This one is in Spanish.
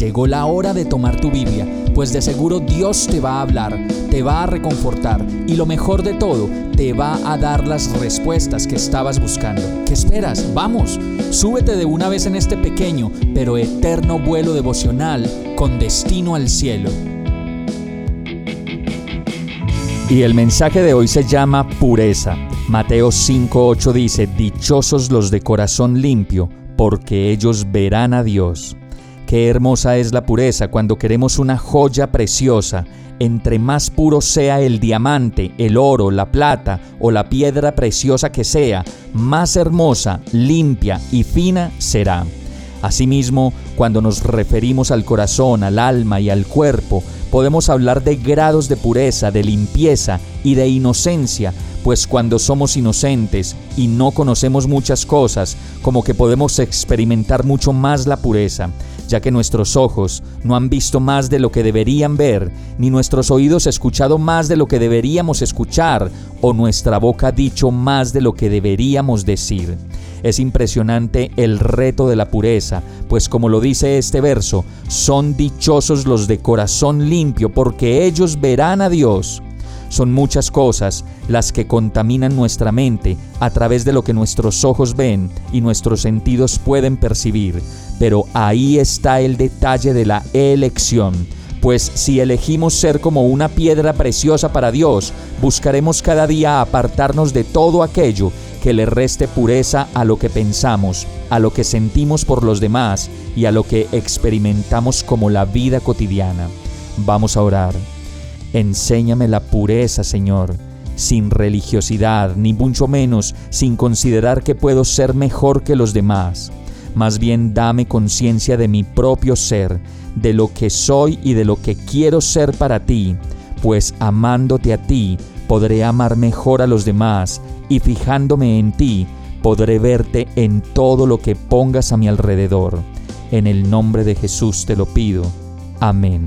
Llegó la hora de tomar tu Biblia, pues de seguro Dios te va a hablar, te va a reconfortar y lo mejor de todo, te va a dar las respuestas que estabas buscando. ¿Qué esperas? Vamos, súbete de una vez en este pequeño pero eterno vuelo devocional con destino al cielo. Y el mensaje de hoy se llama pureza. Mateo 5:8 dice, Dichosos los de corazón limpio, porque ellos verán a Dios. Qué hermosa es la pureza cuando queremos una joya preciosa. Entre más puro sea el diamante, el oro, la plata o la piedra preciosa que sea, más hermosa, limpia y fina será. Asimismo, cuando nos referimos al corazón, al alma y al cuerpo, podemos hablar de grados de pureza, de limpieza y de inocencia, pues cuando somos inocentes y no conocemos muchas cosas, como que podemos experimentar mucho más la pureza ya que nuestros ojos no han visto más de lo que deberían ver, ni nuestros oídos escuchado más de lo que deberíamos escuchar, o nuestra boca dicho más de lo que deberíamos decir. Es impresionante el reto de la pureza, pues como lo dice este verso, son dichosos los de corazón limpio, porque ellos verán a Dios. Son muchas cosas las que contaminan nuestra mente a través de lo que nuestros ojos ven y nuestros sentidos pueden percibir. Pero ahí está el detalle de la elección. Pues si elegimos ser como una piedra preciosa para Dios, buscaremos cada día apartarnos de todo aquello que le reste pureza a lo que pensamos, a lo que sentimos por los demás y a lo que experimentamos como la vida cotidiana. Vamos a orar. Enséñame la pureza, Señor, sin religiosidad, ni mucho menos sin considerar que puedo ser mejor que los demás. Más bien dame conciencia de mi propio ser, de lo que soy y de lo que quiero ser para ti, pues amándote a ti, podré amar mejor a los demás, y fijándome en ti, podré verte en todo lo que pongas a mi alrededor. En el nombre de Jesús te lo pido. Amén.